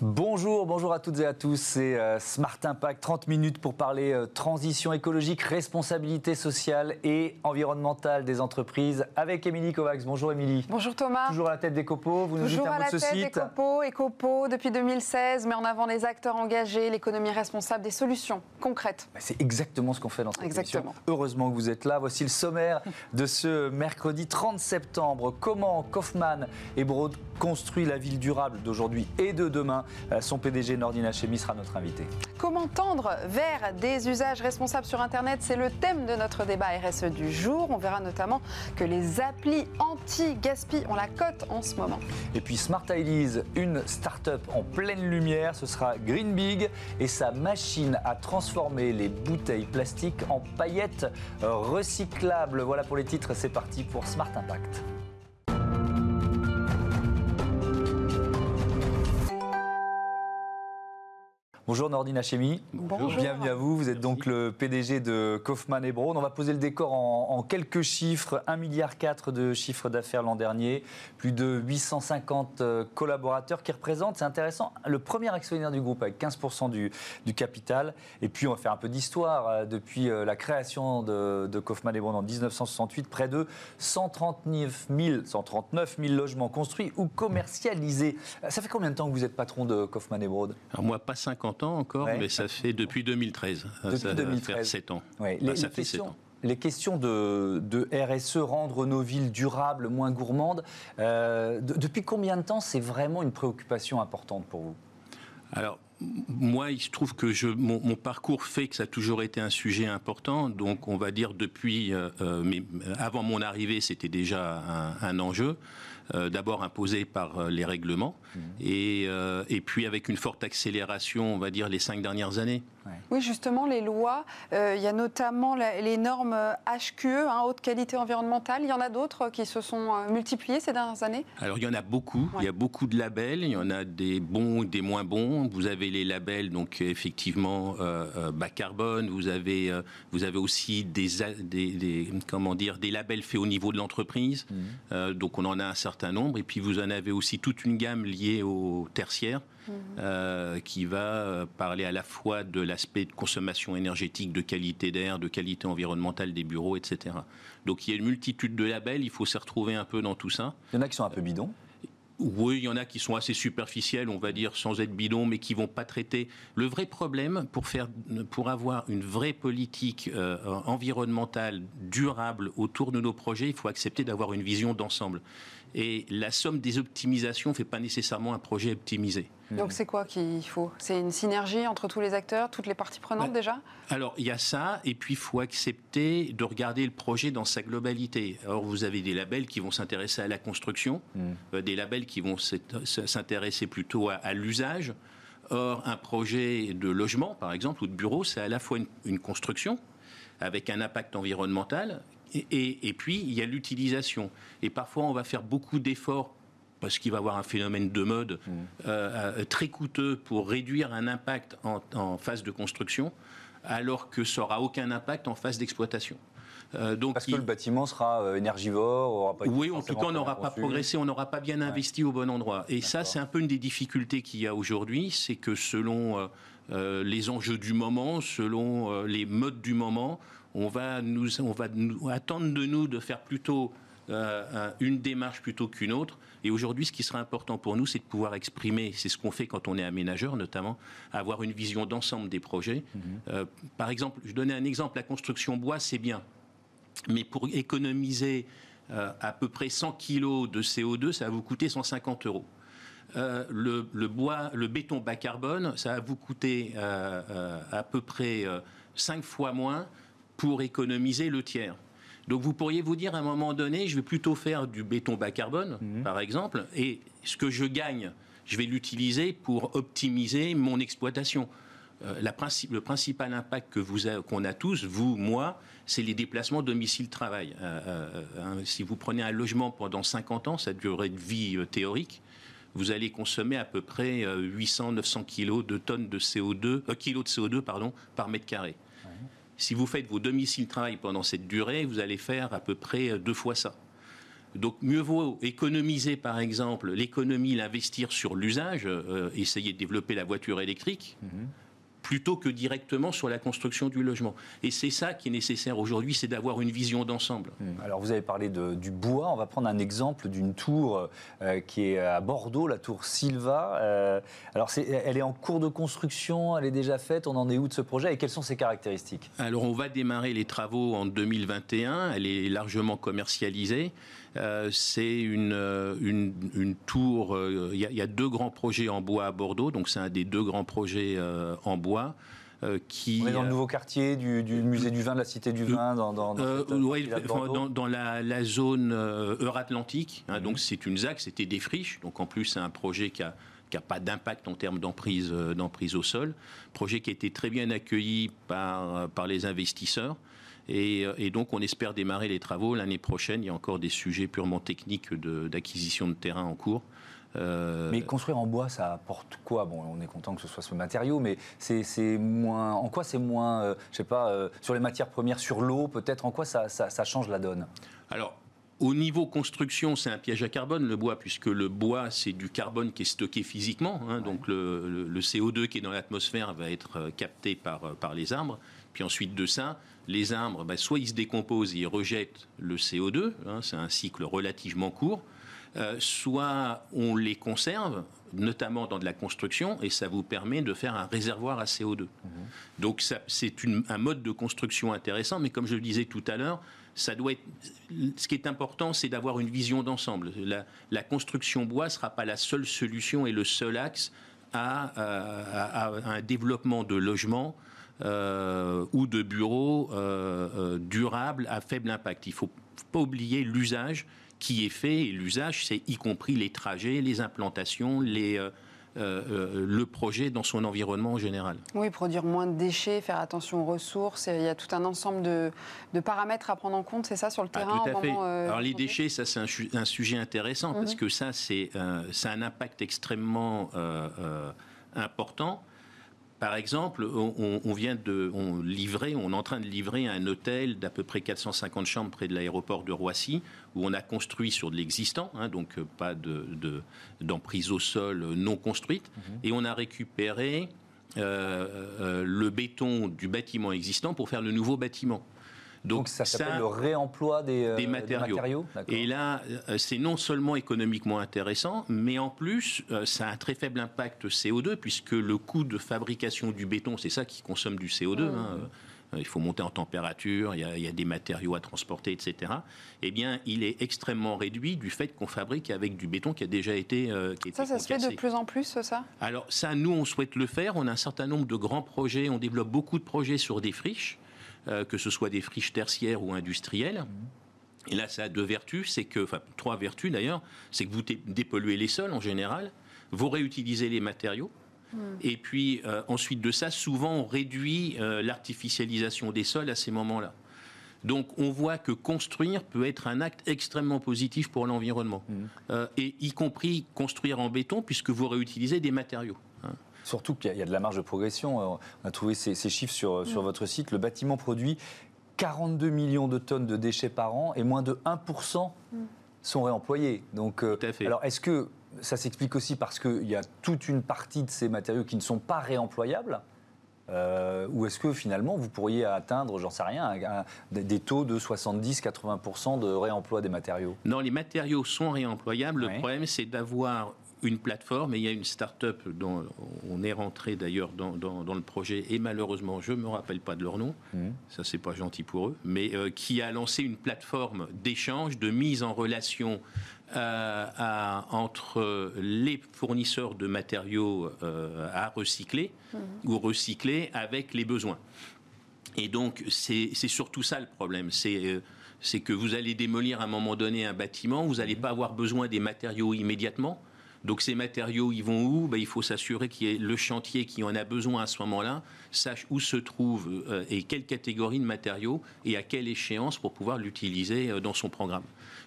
Bonjour, bonjour à toutes et à tous. C'est euh, Smart Impact, 30 minutes pour parler euh, transition écologique, responsabilité sociale et environnementale des entreprises avec Émilie Kovacs. Bonjour Émilie. Bonjour Thomas. Toujours à la tête des copeaux, vous nous Toujours dites un à mot la de ce tête des copeaux, Ecopo depuis 2016, met en avant les acteurs engagés, l'économie responsable, des solutions concrètes. Bah, C'est exactement ce qu'on fait dans cette Exactement. émission. Heureusement que vous êtes là. Voici le sommaire de ce mercredi 30 septembre. Comment Kaufmann et Broad construit la ville durable d'aujourd'hui et de demain. Euh, Son PDG Nordina Chemi sera notre invité. Comment tendre vers des usages responsables sur Internet C'est le thème de notre débat RSE du jour. On verra notamment que les applis anti-gaspi ont la cote en ce moment. Et puis Smart Ideas, une start-up en pleine lumière, ce sera Green Big et sa machine à transformer les bouteilles plastiques en paillettes recyclables. Voilà pour les titres, c'est parti pour Smart Impact. Bonjour Nordine Hachemi. Bonjour. Bienvenue à vous. Vous êtes donc le PDG de Kaufmann et Brown. On va poser le décor en, en quelques chiffres. 1,4 milliard de chiffre d'affaires l'an dernier, plus de 850 euh, collaborateurs qui représentent, c'est intéressant, le premier actionnaire du groupe avec 15% du, du capital. Et puis on va faire un peu d'histoire. Euh, Depuis euh, la création de, de Kaufmann et Brown en 1968, près de 139 000, 139 000 logements construits ou commercialisés. Ça fait combien de temps que vous êtes patron de Kaufmann et Broad Alors moi, pas 50 encore, Ouais. mais ça fait depuis 2013. Depuis ça va 2013. faire 7 ans. Ouais, Bah, les, ça les fait 7 questions, ans. les questions de, de RSE, rendre nos villes durables, moins gourmandes, euh, de- depuis combien de temps c'est vraiment une préoccupation importante pour vous? Alors, moi, il se trouve que je, mon, mon parcours fait que ça a toujours été un sujet important. Donc, on va dire depuis, euh, euh, mais euh, avant mon arrivée, c'était déjà un, un enjeu. Euh, D'abord imposé par euh, les règlements, et, euh, et puis avec une forte accélération, on va dire, les cinq dernières années. Oui, justement, les lois, euh, il y a notamment la- les normes euh, HQE, hein, haute qualité environnementale. Il y en a d'autres qui se sont euh, multipliées ces dernières années? Alors il y en a beaucoup, il y a beaucoup de labels, il y en a des bons, des moins bons. Vous avez les labels donc effectivement euh, euh, bas carbone. Vous avez euh, vous avez aussi des, des, des- comment dire des labels faits au niveau de l'entreprise. Euh, donc on en a un certain nombre. Et puis vous en avez aussi toute une gamme liée au tertiaire. Euh, qui va euh, parler à la fois de l'aspect de consommation énergétique, de qualité d'air, de qualité environnementale des bureaux, etc. Donc il y a une multitude de labels, il faut se retrouver un peu dans tout ça. Il y en a qui sont un peu bidons. Oui, il y en a qui sont assez superficiels, on va dire, sans être bidons, mais qui vont pas traiter. Le vrai problème, pour faire, pour avoir une vraie politique euh, environnementale durable autour de nos projets, il faut accepter d'avoir une vision d'ensemble. Et la somme des optimisations fait pas nécessairement un projet optimisé. Donc c'est quoi qu'il faut? C'est une synergie entre tous les acteurs, toutes les parties prenantes déjà? Alors, il y a ça, et puis il faut accepter de regarder le projet dans sa globalité. Alors, vous avez des labels qui vont s'intéresser à la construction, euh, des labels qui vont s'intéresser plutôt à, à l'usage. Or, un projet de logement, par exemple, ou de bureau, c'est à la fois une, une construction, avec un impact environnemental, et, et- et puis il y a l'utilisation. Et parfois, on va faire beaucoup d'efforts parce qu'il va y avoir un phénomène de mode euh, euh, très coûteux pour réduire un impact en, en phase de construction, alors que ça n'aura aucun impact en phase d'exploitation. Euh, donc, Parce que le bâtiment sera euh, énergivore, aura pas oui, en tout cas, on n'aura pas progressé, on n'aura pas bien investi au bon endroit. Et ça, c'est un peu une des difficultés qu'il y a aujourd'hui, c'est que selon euh, les enjeux du moment, selon les modes du moment, on va, nous, on va nous attendre de nous de faire plutôt euh, un- une démarche plutôt qu'une autre. Et aujourd'hui, ce qui sera important pour nous, c'est de pouvoir exprimer, c'est ce qu'on fait quand on est aménageur notamment, avoir une vision d'ensemble des projets. Euh, par exemple, je donnais un exemple, la construction bois, c'est bien. Mais pour économiser euh, à peu près 100 kilos de CO2, ça va vous coûter 150 euros. Euh, le, le bois, le béton bas carbone, ça va vous coûter euh, euh, à peu près 5 fois moins pour économiser le tiers. Donc vous pourriez vous dire à un moment donné, je vais plutôt faire du béton bas carbone, par exemple, et ce que je gagne, je vais l'utiliser pour optimiser mon exploitation. Euh, la princi- le principal impact que vous qu'on a tous, vous, moi, c'est les déplacements domicile-travail. Euh, euh, hein, si vous prenez un logement pendant 50 ans, sa durée de vie théorique, vous allez consommer à peu près 800-900 kilos de tonnes de CO2, euh, kilos de CO2 pardon, par mètre carré. Si vous faites vos domiciles travail pendant cette durée, vous allez faire à peu près euh, deux fois ça. Donc mieux vaut économiser par exemple l'économie, l'investir sur l'usage, euh, essayer de développer la voiture électrique. Mhm plutôt que directement sur la construction du logement. Et c'est ça qui est nécessaire aujourd'hui, c'est d'avoir une vision d'ensemble. Hmm. Alors vous avez parlé de, du bois, on va prendre un exemple d'une tour euh, qui est à Bordeaux, la tour Silva. Euh, alors elle est en cours de construction, elle est déjà faite, on en est où de ce projet et quelles sont ses caractéristiques? Alors on va démarrer les travaux en 2021, elle est largement commercialisée. Euh, c'est une, euh, une, tour. Euh, il y, a deux grands projets en bois à Bordeaux, donc c'est un des deux grands projets en bois. qui, On est dans le nouveau quartier du, musée du vin, de la cité du vin, dans, dans, dans, la, zone Euratlantique. Hein, mhm. Donc c'est une ZAC, c'était des friches. Donc en plus c'est un projet qui a qui n'a pas d'impact en termes d'emprise, d'emprise au sol. Projet qui a été très bien accueilli par, par les investisseurs. Euh, et, donc, on espère démarrer les travaux l'année prochaine. Il y a encore des sujets purement techniques d'acquisition de, terrain en cours. Euh, mais construire en bois, ça apporte quoi? Bon, on est content que ce soit ce matériau, mais c'est moins. En quoi c'est moins, euh, je sais pas, sur les matières premières, sur l'eau, peut-être. En quoi ça, ça, change la donne? Alors. Au niveau construction, c'est un piège à carbone, le bois, puisque le bois, c'est du carbone qui est stocké physiquement. Hein, donc le, le, CO2 qui est dans l'atmosphère va être capté par, par les arbres. Puis ensuite de ça, les arbres, bah, soit ils se décomposent et ils rejettent le CO2, hein, c'est un cycle relativement court, euh, soit on les conserve, notamment dans de la construction, et ça vous permet de faire un réservoir à CO2. Mhm. Donc c'est un mode de construction intéressant, mais comme je le disais tout à l'heure, ça doit être. Ce qui est important, c'est d'avoir une vision d'ensemble. La, construction bois ne sera pas la seule solution et le seul axe à, à un développement de logements euh, ou de bureaux euh, euh, durables à faible impact. Il ne faut pas oublier l'usage qui est fait, et l'usage, c'est y compris les trajets, les implantations, les, le projet dans son environnement en général. Oui, produire moins de déchets, faire attention aux ressources, il y a tout un ensemble de, paramètres à prendre en compte, c'est ça, sur le ah, terrain Tout à fait. Alors les déchets, ça c'est un, sujet intéressant, parce mhm. que ça, c'est un impact extrêmement important. Par exemple, on, vient de on livrer, on est en train de livrer un hôtel d'à peu près 450 chambres près de l'aéroport de Roissy, où on a construit sur de l'existant, hein, donc euh, pas d'emprise au sol non construite, mhm. et on a récupéré euh, euh, le béton du bâtiment existant pour faire le nouveau bâtiment. Donc, ça s'appelle le réemploi des, euh, matériaux. et là, euh, c'est non seulement économiquement intéressant, mais en plus, euh, ça a un très faible impact CO2, puisque le coût de fabrication du béton, c'est ça qui consomme du CO2. Hein, il faut monter en température, il y, a, des matériaux à transporter, etc. Eh bien, il est extrêmement réduit du fait qu'on fabrique avec du béton qui a déjà été. qui ça, ça se fait de plus en plus, ça? Alors, ça, nous, on souhaite le faire. On a un certain nombre de grands projets. On développe beaucoup de projets sur des friches. Euh, que ce soit des friches tertiaires ou industrielles. Et là, ça a deux vertus, c'est que, enfin trois vertus d'ailleurs, c'est que vous dépolluez les sols en général, vous réutilisez les matériaux, hmm. et puis euh, ensuite de ça, souvent on réduit euh, l'artificialisation des sols à ces moments-là. Donc on voit que construire peut être un acte extrêmement positif pour l'environnement, hmm. et y compris construire en béton puisque vous réutilisez des matériaux. Surtout qu'il y, a de la marge de progression. Euh, on a trouvé ces, chiffres sur, sur votre site. Le bâtiment produit 42 millions de tonnes de déchets par an et moins de 1% sont réemployés. Donc, euh, fait. alors est-ce que ça s'explique aussi parce qu'il y a toute une partie de ces matériaux qui ne sont pas réemployables euh, ou est-ce que finalement vous pourriez atteindre, j'en sais rien, des taux de 70-80% de réemploi des matériaux? Non, les matériaux sont réemployables. Le problème, c'est d'avoir une plateforme et il y a une start-up dont on est rentré d'ailleurs dans, le projet et malheureusement je ne me rappelle pas de leur nom, mmh. ça c'est pas gentil pour eux, mais euh, qui a lancé une plateforme d'échange, de mise en relation euh, entre les fournisseurs de matériaux euh, à recycler mmh. ou recycler avec les besoins. Et donc c'est surtout ça le problème, c'est c'est que vous allez démolir à un moment donné un bâtiment, vous n'allez mmh. pas avoir besoin des matériaux immédiatement, donc ces matériaux, ils vont où? Ben, Il faut s'assurer ait le chantier qui en a besoin à ce moment-là, sache où se trouve euh, et quelle catégorie de matériaux et à quelle échéance pour pouvoir l'utiliser euh, dans son programme.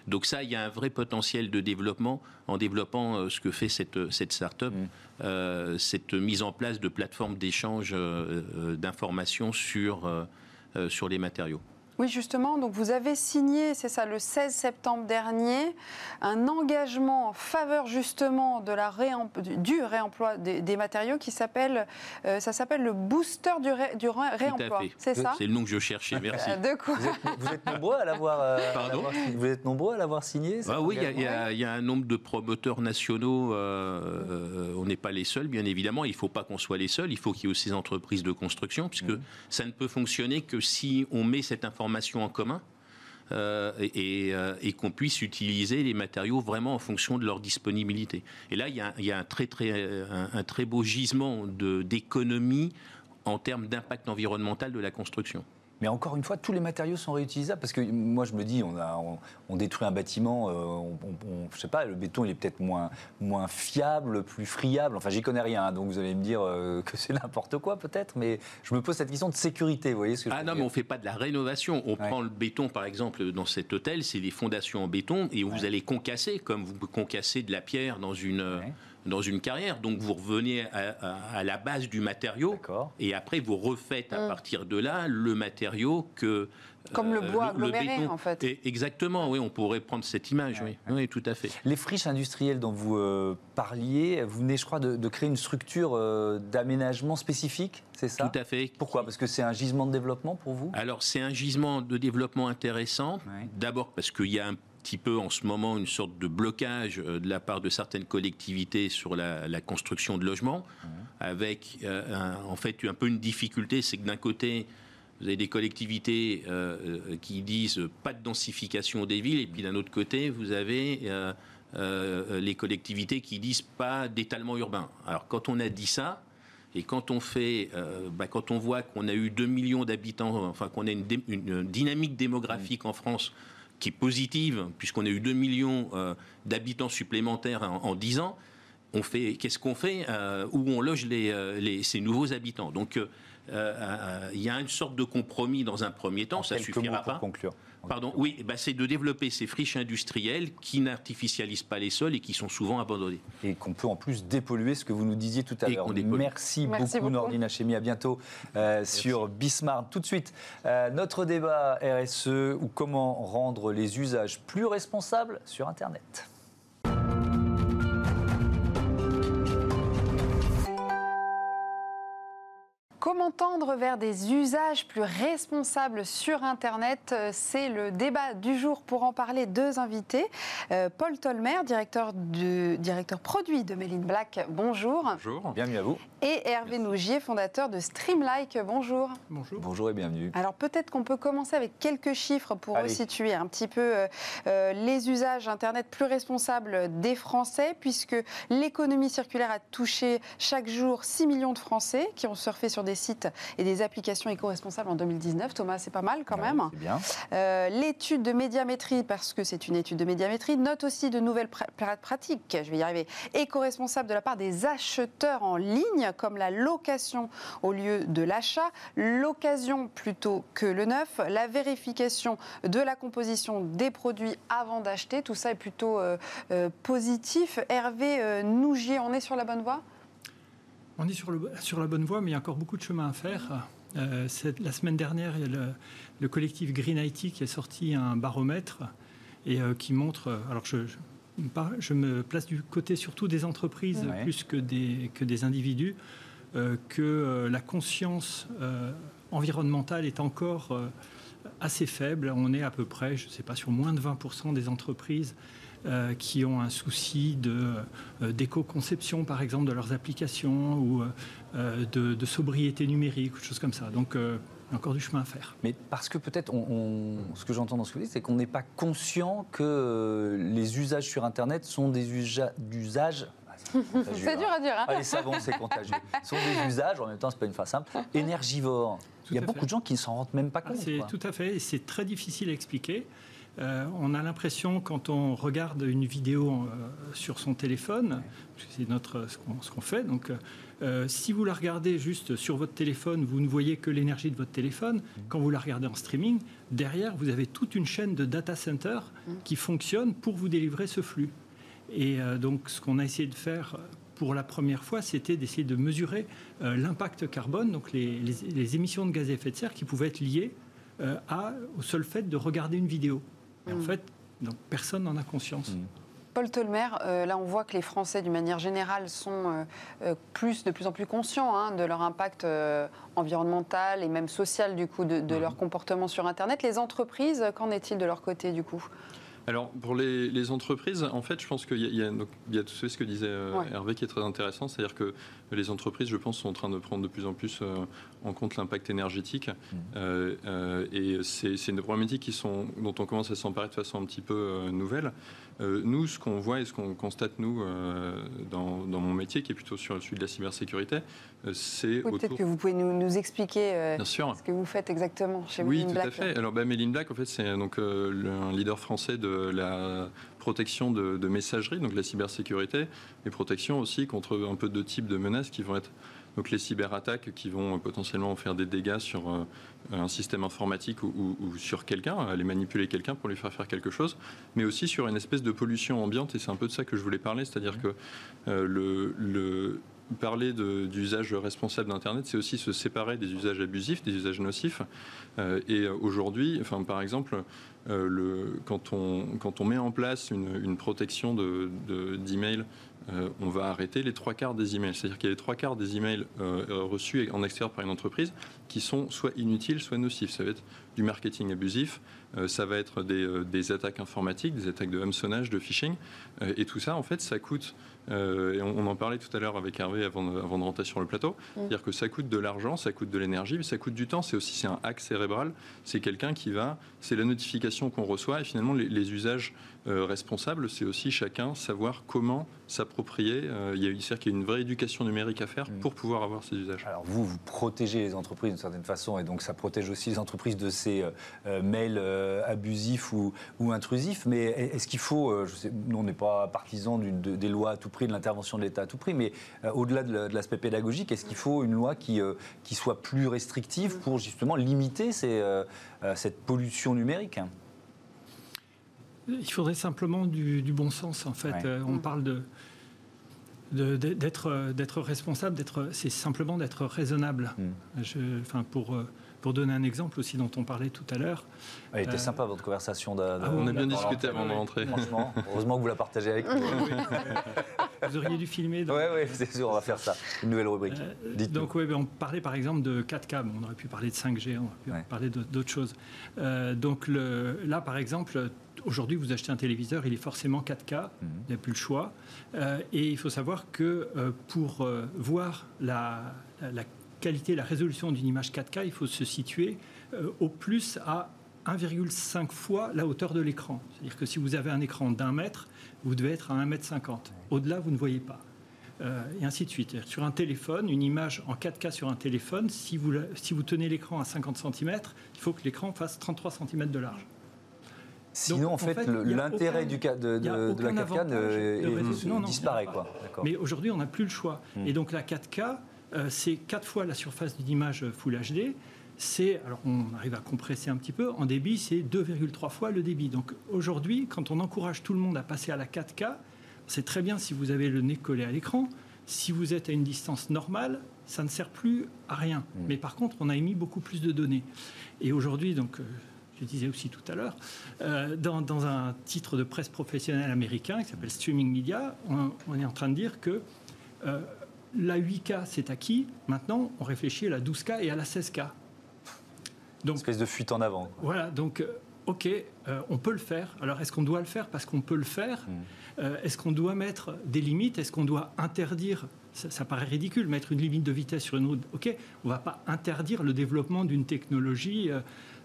Donc ça, il y a un vrai potentiel de développement en développant euh, ce que fait cette, cette start-up, mmh. cette mise en place de plateformes d'échange d'informations sur, sur les matériaux. Oui, justement, donc vous avez signé, c'est ça, le 16 septembre dernier, un engagement en faveur justement de la du réemploi des, matériaux qui s'appelle, euh, ça s'appelle le booster du, du réemploi. C'est ça? C'est le nom que je cherchais, merci. de quoi? Vous, êtes, nombreux à l'avoir euh, Vous êtes nombreux à l'avoir signé ah Oui, il y, y, a un nombre de promoteurs nationaux, euh, on n'est pas les seuls, bien évidemment, il ne faut pas qu'on soit les seuls, il faut qu'il y ait aussi des entreprises de construction, puisque mmh. ça ne peut fonctionner que si on met cette information en commun euh, euh, et, qu'on puisse utiliser les matériaux vraiment en fonction de leur disponibilité. Et là, il y a, un, très, très, un, très beau gisement d'économie en termes d'impact environnemental de la construction. Mais encore une fois, tous les matériaux sont réutilisables parce que moi je me dis, on, a, on, détruit un bâtiment, euh, on, je sais pas, le béton il est peut-être moins, moins fiable, plus friable. Enfin, j'y connais rien, hein, donc vous allez me dire euh, que c'est n'importe quoi peut-être, mais je me pose cette question de sécurité. Vous voyez ce que ah non, mais on fait pas de la rénovation. On prend le béton par exemple dans cet hôtel, c'est des fondations en béton et vous allez concasser comme vous concassez de la pierre dans une dans une carrière. Donc vous revenez à, la base du matériau et après vous refaites à mm. partir de là le matériau que comme le euh, bois aggloméré, en fait. exactement, oui, on pourrait prendre cette image, oui. oui. tout à fait. Les friches industrielles dont vous euh, parliez, vous venez, je crois, de, créer une structure euh, d'aménagement spécifique, c'est ça? Tout à fait. Pourquoi? Parce que c'est un gisement de développement pour vous? Alors, c'est un gisement de développement intéressant. D'abord parce qu'il y a un petit peu en ce moment une sorte de blocage de la part de certaines collectivités sur la, construction de logements, avec en fait un peu une difficulté, c'est que d'un côté, vous avez des collectivités euh, euh, qui disent pas de densification des villes, et puis d'un autre côté, vous avez euh, les collectivités qui disent pas d'étalement urbain. Alors quand on a dit ça, et quand on fait, bah, quand on voit qu'on a eu 2 millions d'habitants, enfin qu'on a une, dynamique démographique en France qui est positive, puisqu'on a eu 2 millions d'habitants supplémentaires en, 10 ans, on fait, qu'est-ce qu'on fait Où on loge les, ces nouveaux habitants? Donc euh, euh, il y a une sorte de compromis dans un premier temps, ça suffira pas. conclure. Pardon, oui, bah, c'est de développer ces friches industrielles qui n'artificialisent pas les sols et qui sont souvent abandonnées. Et qu'on peut en plus dépolluer, ce que vous nous disiez tout à l'heure. Merci, Merci, beaucoup, Nordine Hachemi. À bientôt euh, sur Bismarck. Tout de suite, notre débat RSE ou comment rendre les usages plus responsables sur Internet. Comment tendre vers des usages plus responsables sur Internet C'est le débat du jour. Pour en parler, deux invités. Euh, Paul Tolmer, directeur produit de Méline Black, bonjour. Bonjour, bienvenue à vous. Et Hervé Nougier, fondateur de Streamlike, bonjour. Bonjour. Bonjour et bienvenue. Alors peut-être qu'on peut commencer avec quelques chiffres pour resituer un petit peu euh, euh, les usages Internet plus responsables des Français, puisque l'économie circulaire a touché chaque jour 6 millions de Français qui ont surfé sur des sites et des applications éco-responsables en 2019. Thomas, c'est pas mal quand même. bien. Euh, l'étude de médiamétrie, parce que c'est une étude de médiamétrie, note aussi de nouvelles pratiques, je vais y arriver, éco-responsables de la part des acheteurs en ligne, comme la location au lieu de l'achat, l'occasion plutôt que le neuf, la vérification de la composition des produits avant d'acheter. Tout ça est plutôt euh, euh, positif. Hervé Nougier, on est sur la bonne voie? On est sur, le, sur, la bonne voie, mais il y a encore beaucoup de chemin à faire. Euh, la semaine dernière, il y a le, collectif Green IT qui a sorti un baromètre et euh, qui montre. Alors, je, je, me place du côté surtout des entreprises plus que des, que des individus, euh, que la conscience environnementale est encore assez faible. On est à peu près, je ne sais pas, sur moins de 20% des entreprises euh, qui ont un souci de, euh, d'éco-conception, par exemple, de leurs applications ou euh, de, sobriété numérique, ou choses comme ça. Donc, il y a encore du chemin à faire. Mais parce que peut-être, on, ce que j'entends dans ce que vous dites, c'est qu'on n'est pas conscient que les usages sur Internet sont des usages c'est dur à dire. Hein. Ah, les savons, c'est contagieux. Ce sont des usages, en même temps, c'est pas une phrase simple, énergivores. Il y a beaucoup de gens qui ne s'en rendent même pas compte. c'est tout à fait, et c'est très difficile à expliquer. Euh, on a l'impression, quand on regarde une vidéo euh, sur son téléphone, c'est notre ce qu'on fait. Donc, euh, si vous la regardez juste sur votre téléphone, vous ne voyez que l'énergie de votre téléphone. Quand vous la regardez en streaming, derrière, vous avez toute une chaîne de data centers qui fonctionne pour vous délivrer ce flux. Et donc, ce qu'on a essayé de faire pour la première fois, c'était d'essayer de mesurer l'impact carbone, donc les, les, émissions de gaz à effet de serre qui pouvaient être liées à, au seul fait de regarder une vidéo. Et en fait, donc, personne n'en a conscience. Mm. Paul Tolmer, euh, là on voit que les Français d'une manière générale sont euh, euh, plus, de plus en plus conscients hein, de leur impact environnemental et même social du coup de, de leur comportement sur Internet. Les entreprises, qu'en est-il de leur côté du coup? Alors, pour les, entreprises, en fait, je pense qu'il y, a tout ce que disait euh, Hervé qui est très intéressant, c'est-à-dire que les entreprises, je pense, sont en train de prendre de plus en plus euh, en compte l'impact énergétique. Mmh. Euh, et c'est une problématique qui sont, dont on commence à s'emparer de façon un petit peu nouvelle. Nous, ce qu'on voit et ce qu'on constate, nous, dans, mon métier, qui est plutôt sur celui de la cybersécurité, c'est. Oui, Peut-être que vous pouvez nous, expliquer ce que vous faites exactement chez Oui, tout à fait. Alors, bah, Méline Black, en fait, c'est donc un leader français de la protection de, messagerie, donc la cybersécurité, et protection aussi contre un peu deux types de menaces qui vont être donc les cyberattaques qui vont potentiellement faire des dégâts sur euh, un système informatique ou, sur quelqu'un, aller manipuler quelqu'un pour lui faire faire quelque chose, mais aussi sur une espèce de pollution ambiante, et c'est un peu de ça que je voulais parler, c'est-à-dire que euh, le, parler d'usage responsable d'Internet, c'est aussi se séparer des usages abusifs, des usages nocifs. Euh, et aujourd'hui, enfin, par exemple, euh, le, quand, on, quand on met en place une, une protection d'email, de, euh, on va arrêter les trois quarts des emails. C'est-à-dire qu'il y a les trois quarts des emails euh, reçus en extérieur par une entreprise qui sont soit inutiles, soit nocifs. Ça va être du marketing abusif, ça va être des, des, attaques informatiques, des attaques de hameçonnage, de phishing. et tout ça, en fait, ça coûte euh, et on, en parlait tout à l'heure avec Hervé avant de, avant de rentrer sur le plateau. Mm. C'est-à-dire que ça coûte de l'argent, ça coûte de l'énergie, mais ça coûte du temps. C'est aussi c'est un hack cérébral. C'est quelqu'un qui va, c'est la notification qu'on reçoit et finalement les, les usages euh, responsables, c'est aussi chacun savoir comment s'approprier. Euh, il y a qu'il y a une vraie éducation numérique à faire mm. pour pouvoir avoir ces usages. Alors vous, vous protégez les entreprises d'une certaine façon et donc ça protège aussi les entreprises de ces mails abusifs ou, ou, intrusifs. Mais est-ce qu'il faut, je sais, nous on n'est pas partisans des lois à tout prix, de l'intervention de l'État à tout prix, mais euh, au-delà de l'aspect pédagogique, est-ce qu'il faut une loi qui, euh, qui soit plus restrictive pour justement limiter euh, cette pollution numérique? Il faudrait simplement du, bon sens, en fait. on parle de d'être responsable, c'est simplement d'être raisonnable. Mm. Je, enfin, pour pour donner un exemple aussi dont on parlait tout à l'heure. Elle était euh, sympa votre conversation. Ah, on a bien discuté avant de rentrer. Franchement, heureusement que vous la partagez avec nous. vous auriez dû filmer. Oui, oui, c'est sûr, on va faire ça. Une nouvelle rubrique. Euh, donc, oui, on parlait par exemple de 4K. on aurait pu parler de 5G, on aurait pu parler d'autres choses. Euh, donc le, là, par exemple, aujourd'hui, vous achetez un téléviseur, il est forcément 4K, mhm. il n'y a plus le choix. et il faut savoir que pour voir la, la qualité, la résolution d'une image 4K, il faut se situer euh, au plus à 1,5 fois la hauteur de l'écran. C'est-à-dire que si vous avez un écran d'un mètre, vous devez être à 1 mètre 50. Au-delà, vous ne voyez pas. Euh, et ainsi de suite. Sur un téléphone, une image en 4K sur un téléphone, si vous, si vous tenez l'écran à 50 cm, il faut que l'écran fasse 33 cm de large. Sinon, en fait, l'intérêt de, de, de, la 4K disparaît. Quoi. Mais aujourd'hui, on n'a plus le choix. Hmm. Et donc la 4K, euh, c'est quatre fois la surface d'une image Full HD. C'est, alors on arrive à compresser un petit peu, en débit, c'est 2,3 fois le débit. Donc aujourd'hui, quand on encourage tout le monde à passer à la 4K, c'est très bien si vous avez le nez collé à l'écran. Si vous êtes à une distance normale, ça ne sert plus à rien. Mmh. Mais par contre, on a émis beaucoup plus de données. Et aujourd'hui, donc, euh, je disais aussi tout à l'heure, euh, dans, un titre de presse professionnelle américain qui s'appelle Streaming Media, on, est en train de dire que la 8K, c'est acquis. Maintenant, on réfléchit à la 12K et à la 16K. Donc, Une espèce de fuite en avant. Voilà, donc, euh, OK, euh, on peut le faire. Alors, est-ce qu'on doit le faire? Parce qu'on peut le faire hmm. euh, Est-ce qu'on doit mettre des limites? Est-ce qu'on doit interdire? Ça, paraît ridicule, mettre une limite de vitesse sur une route. OK, on ne va pas interdire le développement d'une technologie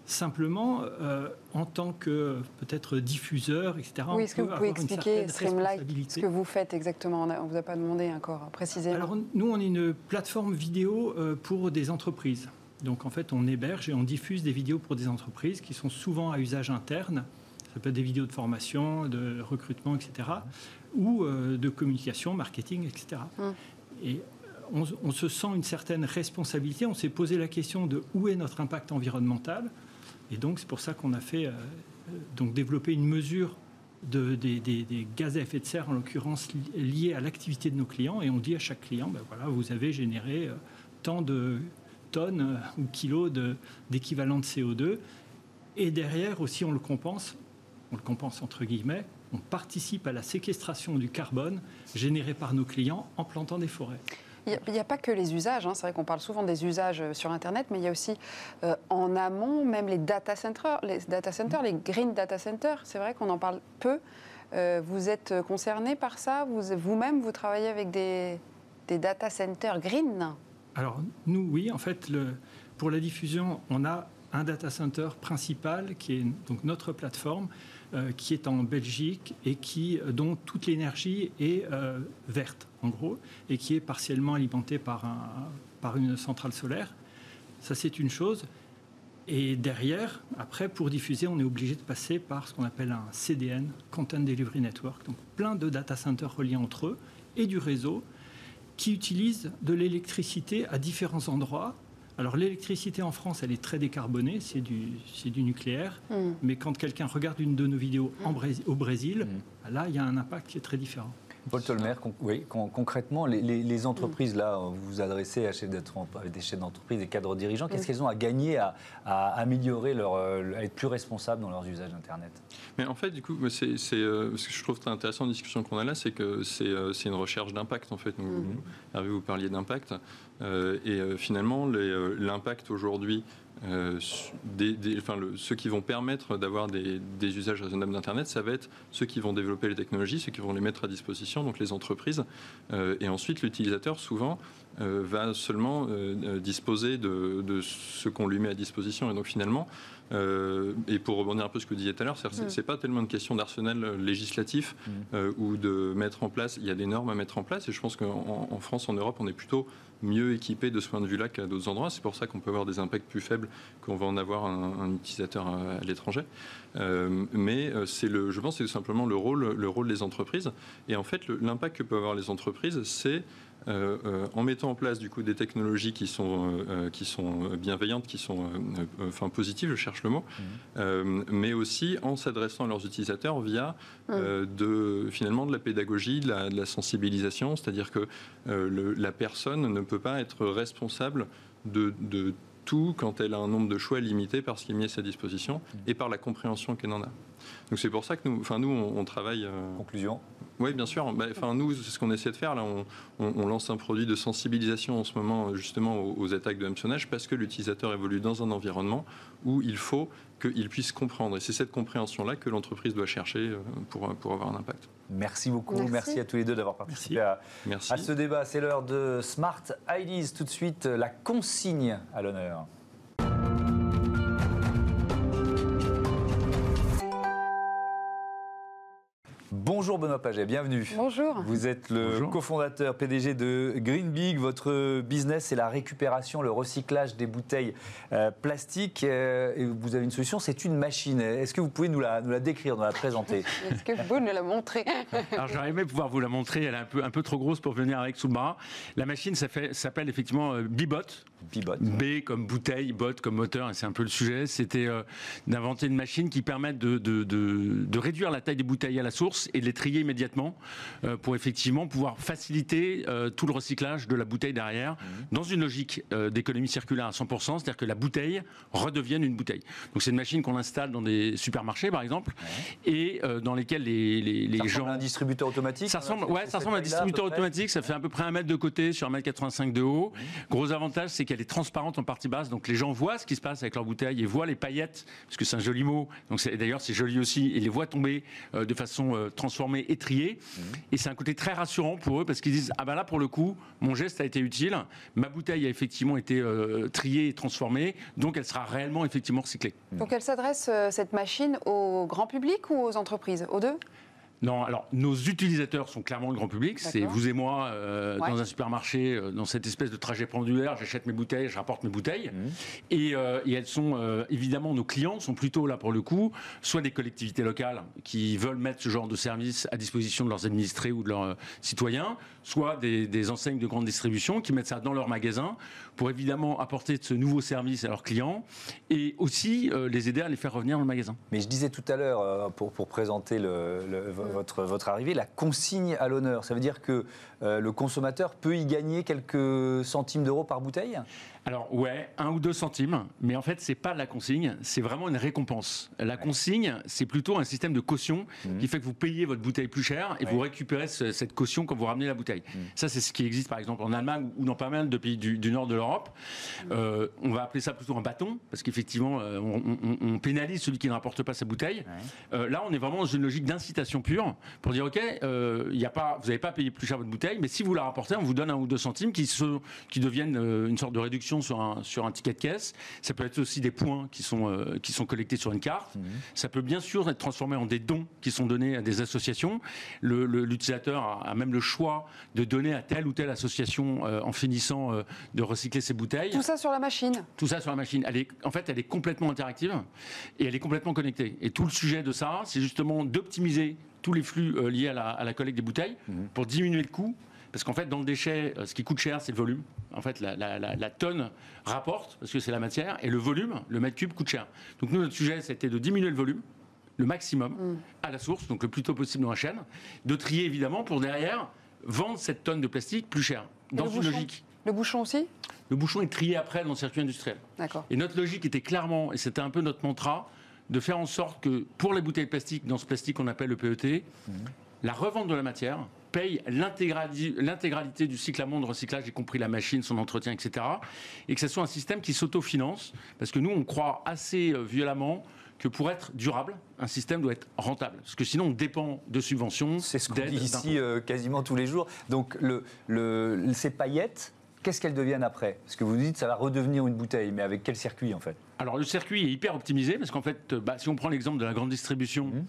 simplement euh, en tant que peut-être diffuseur, etc. Oui, est-ce que vous pouvez expliquer Streamlight, ce que vous faites exactement? On ne vous a pas demandé encore précisément. Alors nous, on est une plateforme vidéo euh, pour des entreprises. Donc en fait, on héberge et on diffuse des vidéos pour des entreprises qui sont souvent à usage interne. Ça peut être des vidéos de formation, de recrutement, etc. Ou euh, de communication, marketing, etc. Et on, on, se sent une certaine responsabilité. On s'est posé la question de où est notre impact environnemental. Et donc, c'est pour ça qu'on a fait euh, développer une mesure de, des, gaz à effet de serre, en l'occurrence liés à l'activité de nos clients. Et on dit à chaque client, ben voilà, vous avez généré euh, tant de tonnes euh, ou kilos d'équivalent de, CO2. Et derrière aussi, on le compense, on le compense entre guillemets, on participe à la séquestration du carbone généré par nos clients en plantant des forêts. Il n'y a, pas que les usages, hein. c'est vrai qu'on parle souvent des usages euh, sur Internet, mais il y a aussi euh, en amont même les data centers, les green data centers. C'est vrai qu'on en parle peu. Euh, vous êtes concerné par ça? Vous-même, vous, travaillez avec des, data centers green? Alors nous, oui. En fait, pour la diffusion, on a un data center principal qui est donc notre plateforme qui est en Belgique et qui, euh, dont toute l'énergie est euh, verte, en gros, et qui est partiellement alimentée par, par une centrale solaire. Ça, c'est une chose. Et derrière, après, pour diffuser, on est obligé de passer par ce qu'on appelle un CDN, Content Delivery Network. Donc plein de data centers reliés entre eux et du réseau qui utilisent de l'électricité à différents endroits alors l'électricité en France, elle est très décarbonée, c'est du, du nucléaire, mm. mais quand quelqu'un regarde une de nos vidéos en au Brésil, mm. là, il y a un impact qui est très différent. Paul Tolmer, oui, concrètement, les, entreprises, là, vous vous adressez à, des chefs d'entreprise, des cadres dirigeants, qu'est-ce qu'elles ont à gagner à, améliorer, leur, euh, à être plus responsables dans leurs usages d'Internet Mais en fait, du coup, c'est, euh, ce que je trouve très intéressant dans la discussion qu'on a là, c'est que c'est, euh, une recherche d'impact, en fait. Nous, Hervé, vous parliez d'impact. et finalement, l'impact aujourd'hui euh, ceux qui vont permettre d'avoir des, usages raisonnables d'Internet, ça va être ceux qui vont développer les technologies, ceux qui vont les mettre à disposition, donc les entreprises. Euh, et ensuite, l'utilisateur, souvent, euh, va seulement disposer de, de ce qu'on lui met à disposition. Et donc, finalement, euh, et pour rebondir un peu ce que vous disiez tout à l'heure, c'est n'est mm. pas tellement une question d'arsenal législatif mm. euh, ou de mettre en place. Il y a des normes à mettre en place et je pense qu'en France, en Europe, on est plutôt mieux équipé de ce point de vue-là qu'à d'autres endroits. C'est pour ça qu'on peut avoir des impacts plus faibles qu'on va en avoir un, utilisateur à, l'étranger. Euh, mais c'est le, je pense, que c'est simplement le rôle, le rôle des entreprises. Et en fait, l'impact que peuvent avoir les entreprises, c'est euh, euh, en mettant en place du coup des technologies qui sont, euh, qui sont bienveillantes, qui sont enfin positives, je cherche le mot, mmh. mais aussi en s'adressant à leurs utilisateurs via mmh. de, finalement de la pédagogie, de la, sensibilisation, c'est-à-dire que la personne ne peut pas être responsable de, de tout quand elle a un nombre de choix limité par ce qui est mis à sa disposition mmh. et par la compréhension qu'elle en a. Donc c'est pour ça que nous, enfin nous, on, travaille. Euh, Conclusion. Oui, bien sûr. Bah, enfin nous, c'est ce qu'on essaie de faire là. On, lance un produit de sensibilisation en ce moment justement aux, attaques de hameçonnage parce que l'utilisateur évolue dans un environnement où il faut qu'il puisse comprendre. Et c'est cette compréhension-là que l'entreprise doit chercher euh, pour, pour avoir un impact. Merci beaucoup. Merci, à tous les deux d'avoir participé à, à, ce débat. C'est l'heure de Smart Ideas. Tout de suite, la consigne à l'honneur. bon Bonjour Benoît Paget, bienvenue. Bonjour. Vous êtes le cofondateur PDG de Green Big. Votre business, c'est la récupération, le recyclage des bouteilles euh, plastiques. Euh, et vous avez une solution, c'est une machine. Est-ce que vous pouvez nous la, nous la décrire, nous la présenter? Est-ce que vous pouvez nous la montrer Alors j'aurais aimé pouvoir vous la montrer. Elle est un peu, un peu trop grosse pour venir avec sous le bras. La machine s'appelle effectivement euh, Bibot. Bibot. B comme bouteille, bot comme moteur, et c'est un peu le sujet. C'était d'inventer une machine qui permette de, de, de, de réduire la taille des bouteilles à la source et de les trier immédiatement euh, pour effectivement pouvoir faciliter euh, tout le recyclage de la bouteille derrière mmh. dans une logique euh, d'économie circulaire à 100%, c'est-à-dire que la bouteille redevienne une bouteille. Donc c'est une machine qu'on installe dans des supermarchés par exemple et dans lesquels les, les, les ça gens... à un distributeur automatique Ça ressemble, ouais, ça ressemble à un distributeur automatique, ça fait à peu près un mètre de côté sur un mètre 85 de haut. Mmh. Gros avantage, c'est qu'elle est transparente en partie basse, donc les gens voient ce qui se passe avec leur bouteille et voient les paillettes, parce que c'est un joli mot, donc d'ailleurs c'est joli aussi, et les voient tomber de façon transparente transformés et triés. Mmh. Et c'est un côté très rassurant pour eux parce qu'ils disent Ah ben là, pour le coup, mon geste a été utile. Ma bouteille a effectivement été euh, triée et transformée. Donc elle sera réellement effectivement recyclée. Donc elle s'adresse, euh, cette machine, au grand public ou aux entreprises? Aux deux? Non, alors nos utilisateurs sont clairement le grand public. C'est vous et moi euh, dans un supermarché, euh, dans cette espèce de trajet pendulaire. J'achète mes bouteilles, je rapporte mes bouteilles. Mmh. Et, euh, et, elles sont évidemment nos clients sont plutôt là pour le coup, soit des collectivités locales qui veulent mettre ce genre de service à disposition de leurs administrés ou de leurs citoyens, soit des, des, enseignes de grande distribution qui mettent ça dans leur magasin pour évidemment apporter ce nouveau service à leurs clients et aussi les aider à les faire revenir dans le magasin. Mais je disais tout à l'heure pour, pour, présenter le, le votre, votre arrivée, la consigne à l'honneur. Ça veut dire que euh, le consommateur peut y gagner quelques centimes d'euros par bouteille? Alors ouais, un ou deux centimes, mais en fait c'est pas la consigne, c'est vraiment une récompense. La consigne, c'est plutôt un système de caution Mhm. qui fait que vous payez votre bouteille plus cher et Ouais. vous récupérez ce- cette caution quand vous ramenez la bouteille. Mhm. Ça c'est ce qui existe par exemple en Allemagne ou dans pas mal de pays du, du nord de l'Europe. Euh, on va appeler ça plutôt un bâton parce qu'effectivement euh, on, on- on pénalise celui qui ne rapporte pas sa bouteille. Euh, là on est vraiment dans une logique d'incitation pure pour dire ok, euh, y a pas, vous n'avez pas payé plus cher votre bouteille, mais si vous la rapportez, on vous donne un ou deux centimes qui, se, qui deviennent une sorte de réduction sur un, sur un ticket de caisse. Ça peut être aussi des points qui sont, euh, qui sont collectés sur une carte. Ça peut bien sûr être transformé en des dons qui sont donnés à des associations. Le- le- L'utilisateur a, a même le choix de donner à telle ou telle association euh, en finissant euh, de recycler ses bouteilles. Tout ça sur la machine. Tout ça sur la machine. Elle est, en fait, elle est complètement interactive et elle est complètement connectée. Et tout le sujet de ça, c'est justement d'optimiser tous les flux euh, liés à la, à la collecte des bouteilles pour diminuer le coût. Parce qu'en fait, dans le déchet, euh, ce qui coûte cher, c'est le volume. En fait, la, la- la- la tonne rapporte, parce que c'est la matière, et le volume, le mètre cube, coûte cher. Donc nous, notre sujet, c'était de diminuer le volume, le maximum, à la source, donc le plus tôt possible dans la chaîne, de trier évidemment pour derrière vendre cette tonne de plastique plus cher. Et Dans une logique. Le bouchon aussi? Le bouchon est trié après dans le circuit industriel. D'accord. Et notre logique était clairement, et c'était un peu notre mantra, de faire en sorte que pour les bouteilles plastiques, dans ce plastique qu'on appelle le PET, la revente de la matière paye l'intégrali- l'intégralité du cycle amont de recyclage, y compris la machine, son entretien, etc. Et que ce soit un système qui s'autofinance, parce que nous, on croit assez euh, violemment que pour être durable, un système doit être rentable. Parce que sinon, on dépend de subventions, C'est ce qu'on dit ici euh, quasiment tous les jours. Donc, le, le- ces paillettes, qu'est-ce qu'elles deviennent après? Parce que vous dites ça va redevenir une bouteille, mais avec quel circuit en fait? Alors le circuit est hyper optimisé parce qu'en fait, euh, bah, si on prend l'exemple de la grande distribution, euh,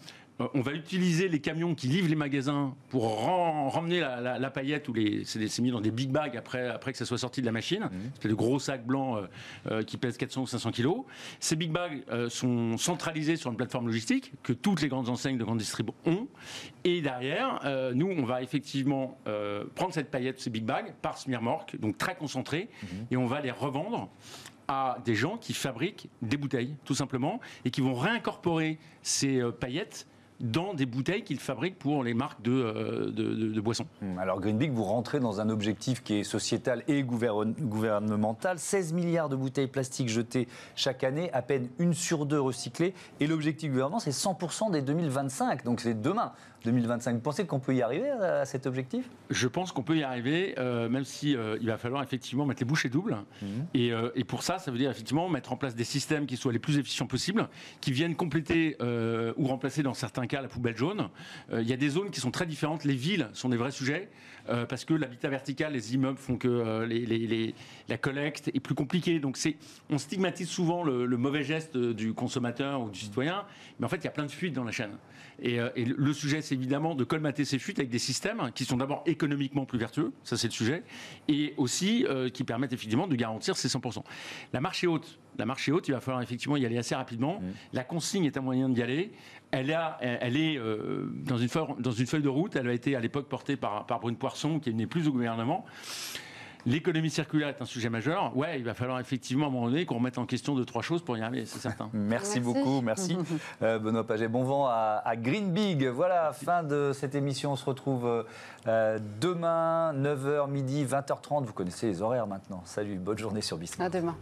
on va utiliser les camions qui livrent les magasins pour ramener la, la- la paillette ou les c'est mis dans des big bags après après que ça soit sorti de la machine. C'est de gros sacs blancs euh, euh, qui pèsent 400 ou 500 kilos. Ces big bags euh, sont centralisés sur une plateforme logistique que toutes les grandes enseignes de grande distribution ont. Et derrière, euh, nous, on va effectivement euh, prendre cette paillette, ces big bags, par semi-remorque, donc très concentré, et on va les revendre à des gens qui fabriquent des bouteilles, tout simplement, et qui vont réincorporer ces euh, paillettes dans des bouteilles qu'ils fabriquent pour les marques de, euh, boissons. Hum, Alors Green Big, vous rentrez dans un objectif qui est sociétal et gouvernement- gouvernemental. 16 milliards de bouteilles plastiques jetées chaque année, à peine une sur deux recyclées. Et l'objectif du gouvernement, c'est 100% dès 2025. Donc c'est demain, 2025. Vous pensez qu'on peut y arriver à cet objectif? Je pense qu'on peut y arriver, euh, même si euh, il va falloir effectivement mettre les bouchées doubles. Et, euh, et pour ça, ça veut dire effectivement mettre en place des systèmes qui soient les plus efficients possibles, qui viennent compléter ou remplacer dans certains cas la poubelle jaune. Il y a des zones qui sont très différentes. Les villes sont des vrais sujets parce que l'habitat vertical, les immeubles font que les- les- les- la collecte est plus compliquée. Donc c'est, on stigmatise souvent le, le mauvais geste du consommateur ou du citoyen, mais en fait il y a plein de fuites dans la chaîne. Et, euh, et le- sujet, c'est évidemment de colmater ces fuites avec des systèmes qui sont d'abord économiquement plus vertueux, ça c'est le sujet, et aussi euh, qui permettent effectivement de garantir ces 100%. La marche est haute. La marche est haute, il va falloir effectivement y aller assez rapidement. La consigne est un moyen d'y aller. Elle, a, elle est euh, dans, une feuille, dans une feuille de route. Elle a été à l'époque portée par, par Brune Poisson, qui n'est plus au gouvernement. L'économie circulaire est un sujet majeur. Ouais, il va falloir effectivement à un moment donné qu'on remette en question deux, trois choses pour y arriver, c'est certain. Merci, Merci. beaucoup, merci Euh, Benoît Paget. Bon vent à, à Green Big. Voilà, fin de cette émission. On se retrouve euh, demain, 9h, midi, 20h30. Vous connaissez les horaires maintenant. Salut, bonne journée sur Bismarck. À demain.